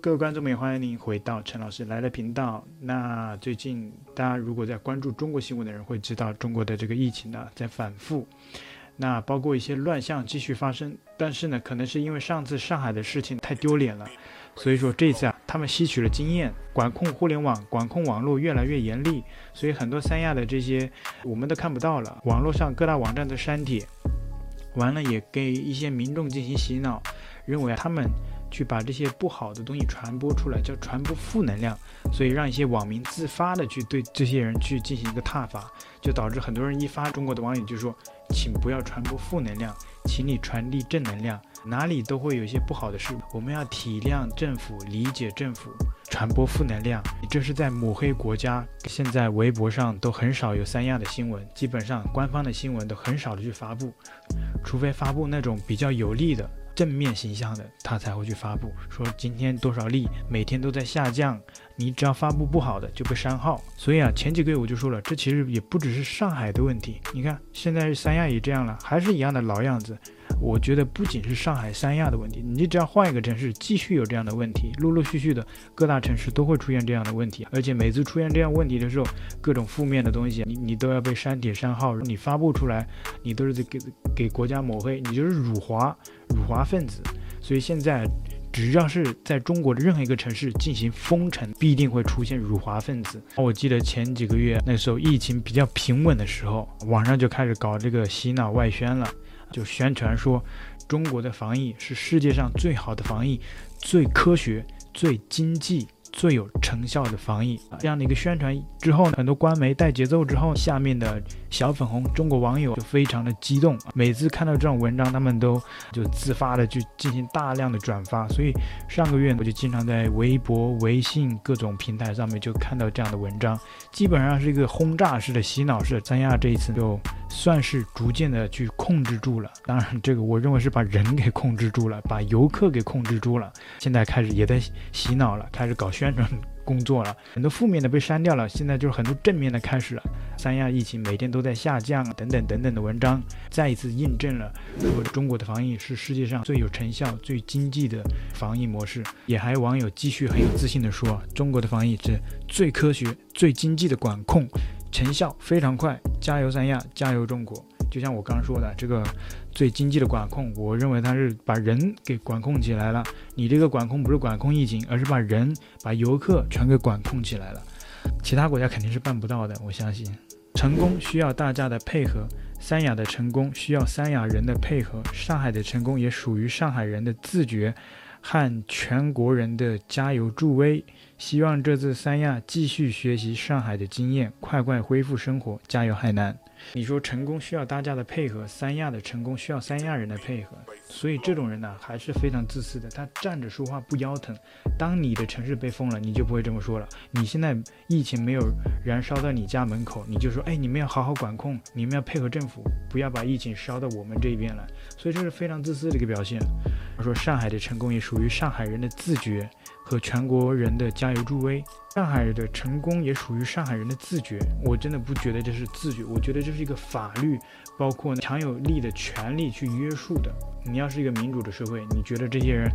各位观众们，欢迎您回到陈老师来了频道。那最近大家如果在关注中国新闻的人会知道，中国的这个疫情呢在反复，那包括一些乱象继续发生。但是呢，可能是因为上次上海的事情太丢脸了，所以说这次啊，他们吸取了经验，管控互联网、管控网络越来越严厉，所以很多三亚的这些我们都看不到了。网络上各大网站的删帖，完了也给一些民众进行洗脑，认为他们。去把这些不好的东西传播出来，叫传播负能量，所以让一些网民自发的去对这些人去进行一个挞伐，就导致很多人一发，中国的网友就说，请不要传播负能量，请你传递正能量。哪里都会有一些不好的事，我们要体谅政府，理解政府，传播负能量，这是在抹黑国家。现在微博上都很少有三亚的新闻，基本上官方的新闻都很少的去发布，除非发布那种比较有利的。正面形象的，他才会去发布说今天多少例，每天都在下降。你只要发布不好的就被删号。所以啊，前几个月我就说了，这其实也不只是上海的问题。你看，现在三亚也这样了，还是一样的老样子。我觉得不仅是上海、三亚的问题，你只要换一个城市，继续有这样的问题，陆陆续续的各大城市都会出现这样的问题。而且每次出现这样问题的时候，各种负面的东西，你你都要被删帖删号，你发布出来，你都是在给给国家抹黑，你就是辱华、辱华分子。所以现在，只要是在中国的任何一个城市进行封城，必定会出现辱华分子。我记得前几个月那时候疫情比较平稳的时候，网上就开始搞这个洗脑外宣了。就宣传说，中国的防疫是世界上最好的防疫，最科学、最经济。最有成效的防疫，这样的一个宣传之后呢，很多官媒带节奏之后，下面的小粉红中国网友就非常的激动，每次看到这种文章，他们都就自发的去进行大量的转发。所以上个月我就经常在微博、微信各种平台上面就看到这样的文章，基本上是一个轰炸式的洗脑式。三亚这一次就算是逐渐的去控制住了，当然这个我认为是把人给控制住了，把游客给控制住了，现在开始也在洗脑了，开始搞宣传工作了，很多负面的被删掉了，现在就是很多正面的开始了。三亚疫情每天都在下降，等等等等的文章，再一次印证了说中国的防疫是世界上最有成效、最经济的防疫模式。也还有网友继续很有自信地说，中国的防疫是最科学、最经济的管控，成效非常快。加油三亚，加油中国！就像我刚刚说的，这个最经济的管控，我认为它是把人给管控起来了。你这个管控不是管控疫情，而是把人、把游客全给管控起来了。其他国家肯定是办不到的，我相信。成功需要大家的配合，三亚的成功需要三亚人的配合，上海的成功也属于上海人的自觉和全国人的加油助威。希望这次三亚继续学习上海的经验，快快恢复生活，加油海南！你说成功需要大家的配合，三亚的成功需要三亚人的配合，所以这种人呢还是非常自私的。他站着说话不腰疼。当你的城市被封了，你就不会这么说了。你现在疫情没有燃烧到你家门口，你就说：哎，你们要好好管控，你们要配合政府，不要把疫情烧到我们这边来。所以这是非常自私的一个表现。我说上海的成功也属于上海人的自觉和全国人的加油助威。上海的成功也属于上海人的自觉，我真的不觉得这是自觉，我觉得这是一个法律，包括强有力的权力去约束的。你要是一个民主的社会，你觉得这些人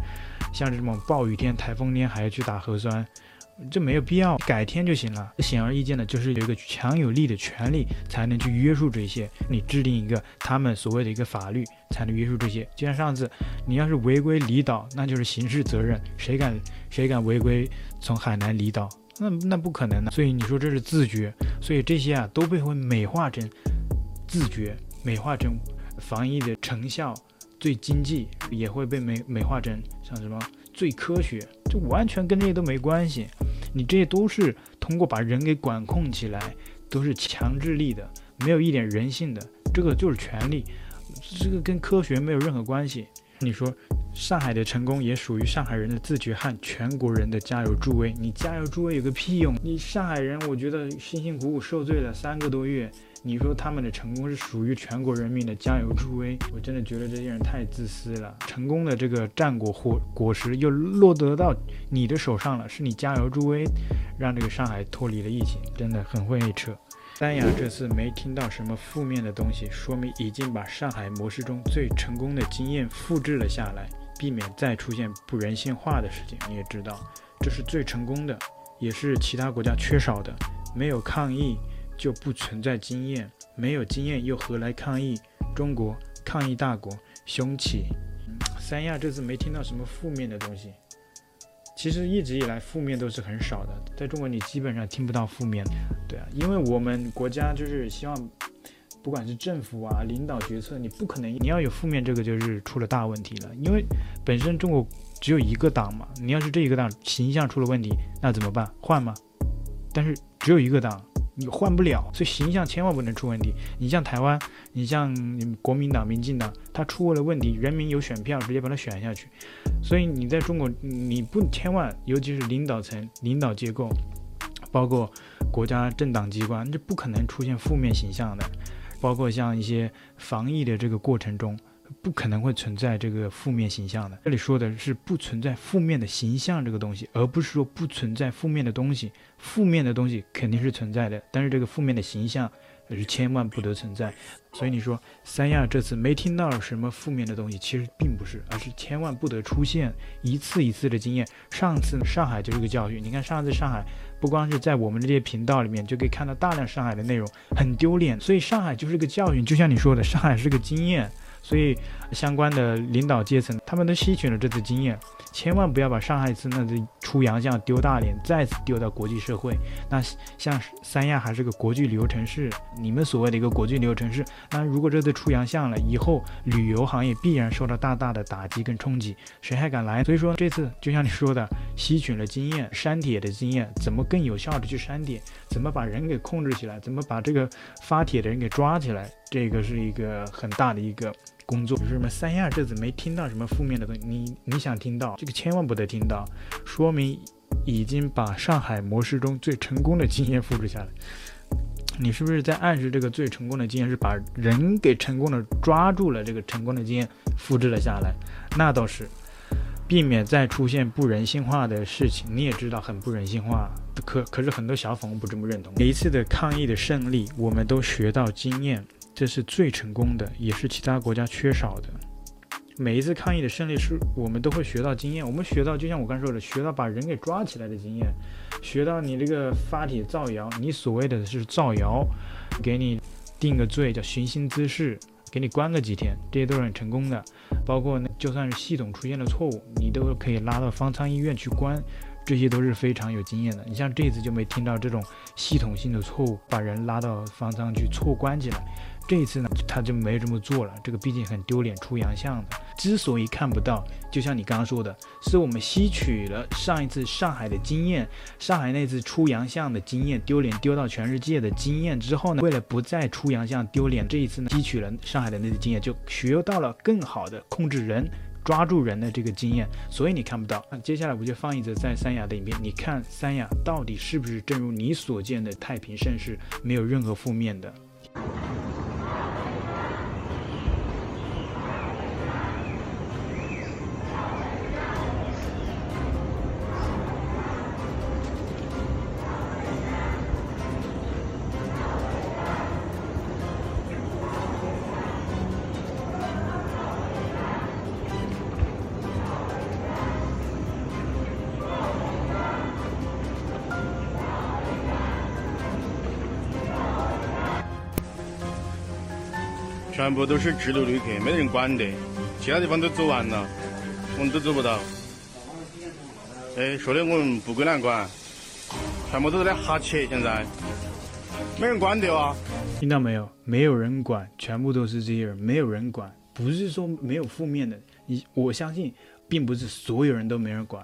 像这种暴雨天、台风天还要去打核酸，这没有必要，改天就行了。显而易见的就是有一个强有力的权利才能去约束这些，你制定一个他们所谓的一个法律才能约束这些。就像上次你要是违规离岛，那就是刑事责任，谁敢谁敢违规从海南离岛？那那不可能的，所以你说这是自觉，所以这些啊都被会美化成自觉，美化成防疫的成效最经济，也会被美美化成像什么最科学，这完全跟这些都没关系，你这些都是通过把人给管控起来，都是强制力的，没有一点人性的，这个就是权力，这个跟科学没有任何关系，你说。上海的成功也属于上海人的自觉和全国人的加油助威。你加油助威有个屁用？你上海人，我觉得辛辛苦苦受罪了三个多月，你说他们的成功是属于全国人民的加油助威？我真的觉得这些人太自私了。成功的这个战果或果实又落得到你的手上了，是你加油助威，让这个上海脱离了疫情，真的很会扯。三亚这次没听到什么负面的东西，说明已经把上海模式中最成功的经验复制了下来。避免再出现不人性化的事情。你也知道，这是最成功的，也是其他国家缺少的。没有抗疫就不存在经验，没有经验又何来抗疫？中国抗疫大国，雄起。三亚这次没听到什么负面的东西。其实一直以来负面都是很少的，在中国你基本上听不到负面，对啊，因为我们国家就是希望，不管是政府啊、领导决策，你不可能你要有负面，这个就是出了大问题了。因为本身中国只有一个党嘛，你要是这一个党形象出了问题，那怎么办？换吗？但是只有一个党。你换不了，所以形象千万不能出问题。你像台湾，你像国民党、民进党，他出了问题，人民有选票，直接把他选下去。所以你在中国，你不千万，尤其是领导层、领导结构，包括国家政党机关，这不可能出现负面形象的。包括像一些防疫的这个过程中。不可能会存在这个负面形象的。这里说的是不存在负面的形象这个东西，而不是说不存在负面的东西。负面的东西肯定是存在的，但是这个负面的形象是千万不得存在。所以你说三亚这次没听到什么负面的东西，其实并不是，而是千万不得出现一次一次的经验。上次上海就是个教训。你看上次上海，不光是在我们这些频道里面就可以看到大量上海的内容，很丢脸。所以上海就是个教训，就像你说的，上海是个经验。所以，相关的领导阶层，他们都吸取了这次经验，千万不要把上海次那次出洋相丢大脸，再次丢到国际社会。那像三亚还是个国际旅游城市，你们所谓的一个国际旅游城市，那如果这次出洋相了，以后旅游行业必然受到大大的打击跟冲击，谁还敢来？所以说这次就像你说的，吸取了经验，删帖的经验，怎么更有效的去删帖，怎么把人给控制起来，怎么把这个发帖的人给抓起来，这个是一个很大的一个。工作就是什么三亚这次没听到什么负面的东西，你你想听到这个千万不得听到，说明已经把上海模式中最成功的经验复制下来。你是不是在暗示这个最成功的经验是把人给成功的抓住了？这个成功的经验复制了下来，那倒是避免再出现不人性化的事情。你也知道很不人性化，可可是很多小粉不这么认同。每一次的抗疫的胜利，我们都学到经验。这是最成功的，也是其他国家缺少的。每一次抗疫的胜利，是我们都会学到经验。我们学到，就像我刚说的，学到把人给抓起来的经验，学到你这个发帖造谣，你所谓的是造谣，给你定个罪叫寻衅滋事，给你关个几天，这些都是很成功的。包括就算是系统出现了错误，你都可以拉到方舱医院去关，这些都是非常有经验的。你像这次就没听到这种系统性的错误，把人拉到方舱去错关起来。这一次呢，他就没这么做了。这个毕竟很丢脸，出洋相的。之所以看不到，就像你刚刚说的，是我们吸取了上一次上海的经验，上海那次出洋相的经验，丢脸丢到全世界的经验之后呢，为了不再出洋相丢脸，这一次呢，吸取了上海的那次经验，就学到了更好的控制人、抓住人的这个经验。所以你看不到。那接下来我就放一则在三亚的影片，你看三亚到底是不是正如你所见的太平盛世，没有任何负面的。全部都是自由旅客，没人管的，其他地方都走完了，我们都走不到。哎，说的我们不归哪管，全部都在那哈切，现在没人管的啊。听到没有？没有人管，全部都是这些人，没有人管。不是说没有负面的，你我相信，并不是所有人都没人管，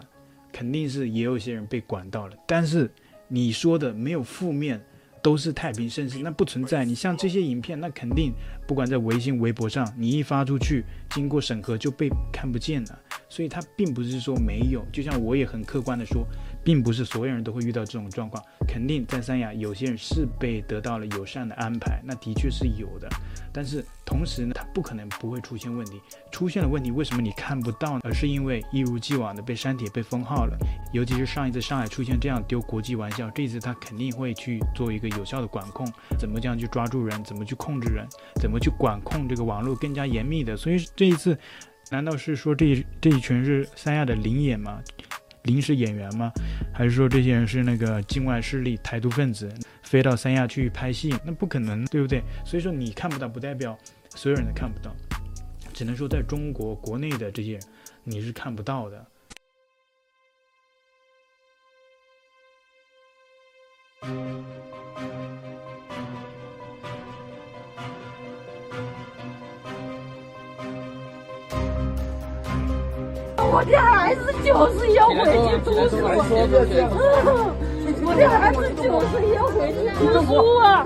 肯定是也有些人被管到了。但是你说的没有负面。都是太平盛世，那不存在。你像这些影片，那肯定不管在微信、微博上，你一发出去，经过审核就被看不见了。所以它并不是说没有，就像我也很客观的说，并不是所有人都会遇到这种状况。肯定在三亚，有些人是被得到了友善的安排，那的确是有的。但是同时呢，它不可能不会出现问题。出现了问题，为什么你看不到呢？而是因为一如既往的被删帖、被封号了。尤其是上一次上海出现这样丢国际玩笑，这一次他肯定会去做一个有效的管控，怎么这样去抓住人，怎么去控制人，怎么去管控这个网络更加严密的。所以这一次。难道是说这这一群是三亚的灵演吗？临时演员吗？还是说这些人是那个境外势力、台独分子飞到三亚去拍戏？那不可能，对不对？所以说你看不到，不代表所有人都看不到，只能说在中国国内的这些你是看不到的。我的孩子就是要回去读书，我的孩子就是要回去读书啊！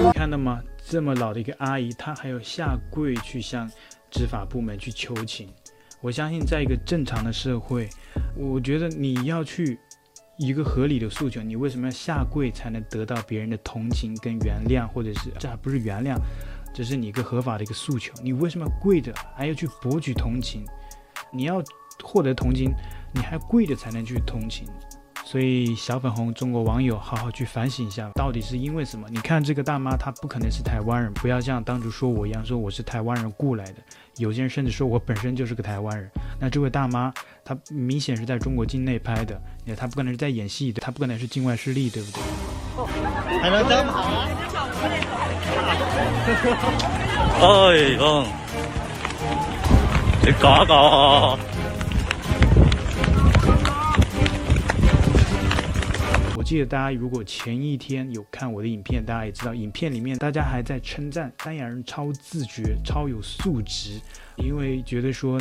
你看到吗？这么老的一个阿姨，她还要下跪去向执法部门去求情。我相信，在一个正常的社会，我觉得你要去一个合理的诉求，你为什么要下跪才能得到别人的同情跟原谅，或者是这还不是原谅，这是你一个合法的一个诉求，你为什么要跪着，还要去博取同情？你要获得同情，你还跪着才能去同情，所以小粉红中国网友好好去反省一下，到底是因为什么？你看这个大妈，她不可能是台湾人，不要像当初说我一样，说我是台湾人雇来的。有些人甚至说我本身就是个台湾人。那这位大妈，她明显是在中国境内拍的，她不可能是在演戏的，她不可能是境外势力，对不对？还能这么好啊？哎，嗯。你搞搞！我记得大家如果前一天有看我的影片，大家也知道，影片里面大家还在称赞三亚人超自觉、超有素质，因为觉得说。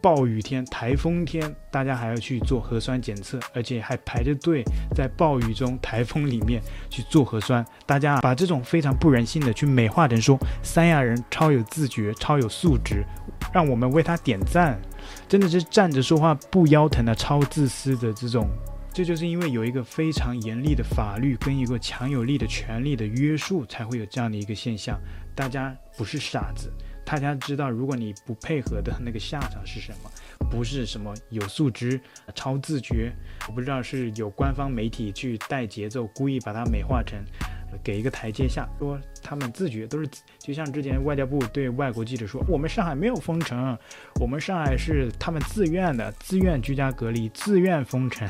暴雨天、台风天，大家还要去做核酸检测，而且还排着队在暴雨中、台风里面去做核酸。大家把这种非常不人性的去美化成说三亚人超有自觉、超有素质，让我们为他点赞。真的是站着说话不腰疼的超自私的这种，这就是因为有一个非常严厉的法律跟一个强有力的权力的约束，才会有这样的一个现象。大家不是傻子。大家知道，如果你不配合的那个下场是什么？不是什么有素质、超自觉，我不知道是有官方媒体去带节奏，故意把它美化成，给一个台阶下，说他们自觉都是，就像之前外交部对外国记者说，我们上海没有封城，我们上海是他们自愿的，自愿居家隔离，自愿封城。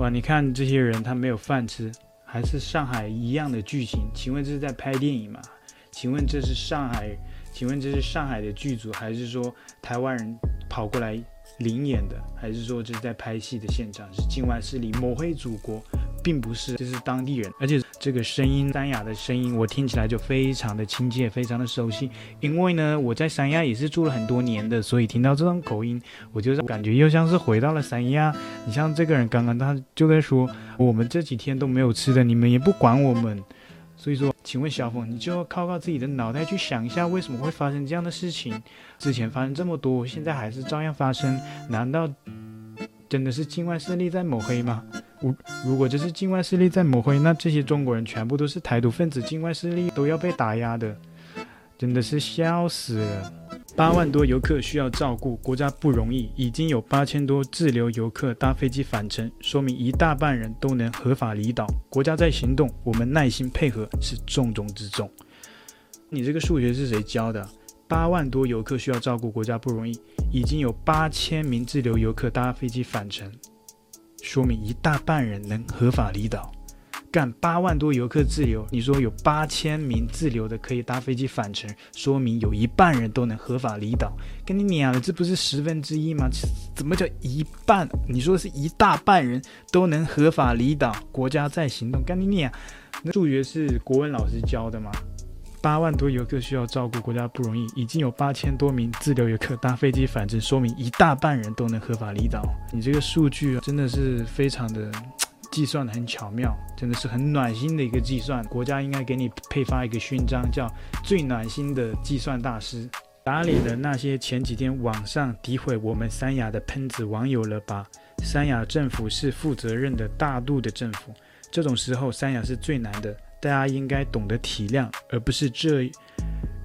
哇！你看这些人，他没有饭吃，还是上海一样的剧情？请问这是在拍电影吗？请问这是上海？请问这是上海的剧组，还是说台湾人跑过来领演的？还是说这是在拍戏的现场？是境外势力抹黑祖国？并不是，这是当地人，而且这个声音，三亚的声音，我听起来就非常的亲切，非常的熟悉。因为呢，我在三亚也是住了很多年的，所以听到这种口音，我就感觉又像是回到了三亚。你像这个人，刚刚他就在说，我们这几天都没有吃的，你们也不管我们。所以说，请问小峰，你就要靠靠自己的脑袋去想一下，为什么会发生这样的事情？之前发生这么多，现在还是照样发生，难道真的是境外势力在抹黑吗？如如果这是境外势力在抹黑，那这些中国人全部都是台独分子，境外势力都要被打压的，真的是笑死了。八万多游客需要照顾，国家不容易，已经有八千多滞留游客搭飞机返程，说明一大半人都能合法离岛。国家在行动，我们耐心配合是重中之重。你这个数学是谁教的？八万多游客需要照顾，国家不容易，已经有八千名滞留游客搭飞机返程。说明一大半人能合法离岛，干八万多游客滞留，你说有八千名滞留的可以搭飞机返程，说明有一半人都能合法离岛，跟你娘的，这不是十分之一吗？怎么叫一半？你说是一大半人都能合法离岛，国家在行动，跟你娘，那数学是国文老师教的吗？八万多游客需要照顾，国家不容易。已经有八千多名滞留游客搭飞机返程，说明一大半人都能合法离岛。你这个数据，真的是非常的计算的很巧妙，真的是很暖心的一个计算。国家应该给你配发一个勋章，叫最暖心的计算大师。打脸的那些前几天网上诋毁我们三亚的喷子网友了吧？三亚政府是负责任的大度的政府。这种时候三亚是最难的，大家应该懂得体谅，而不是这，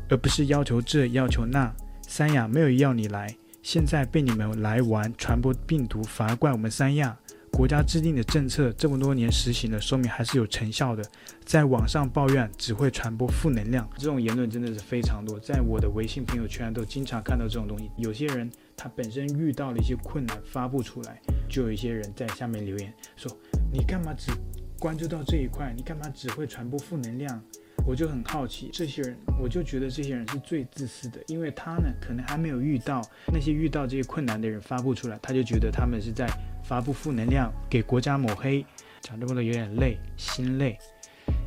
而不是要求这要求那。三亚没有要你来，现在被你们来玩传播病毒，反而怪我们三亚。国家制定的政策这么多年实行了，说明还是有成效的。在网上抱怨只会传播负能量，这种言论真的是非常多。在我的微信朋友圈都经常看到这种东西。有些人他本身遇到了一些困难发布出来，就有一些人在下面留言说：“你干嘛只关注到这一块？你干嘛只会传播负能量？”我就很好奇，这些人，我就觉得这些人是最自私的，因为他呢可能还没有遇到那些遇到这些困难的人发布出来，他就觉得他们是在。发布负能量，给国家抹黑，讲这么多有点累，心累。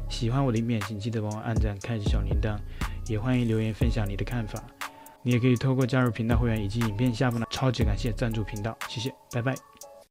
喜欢我的影片，请记得帮我按赞，开启小铃铛，也欢迎留言分享你的看法。你也可以透过加入频道会员以及影片下方的超级感谢赞助频道，谢谢，拜拜。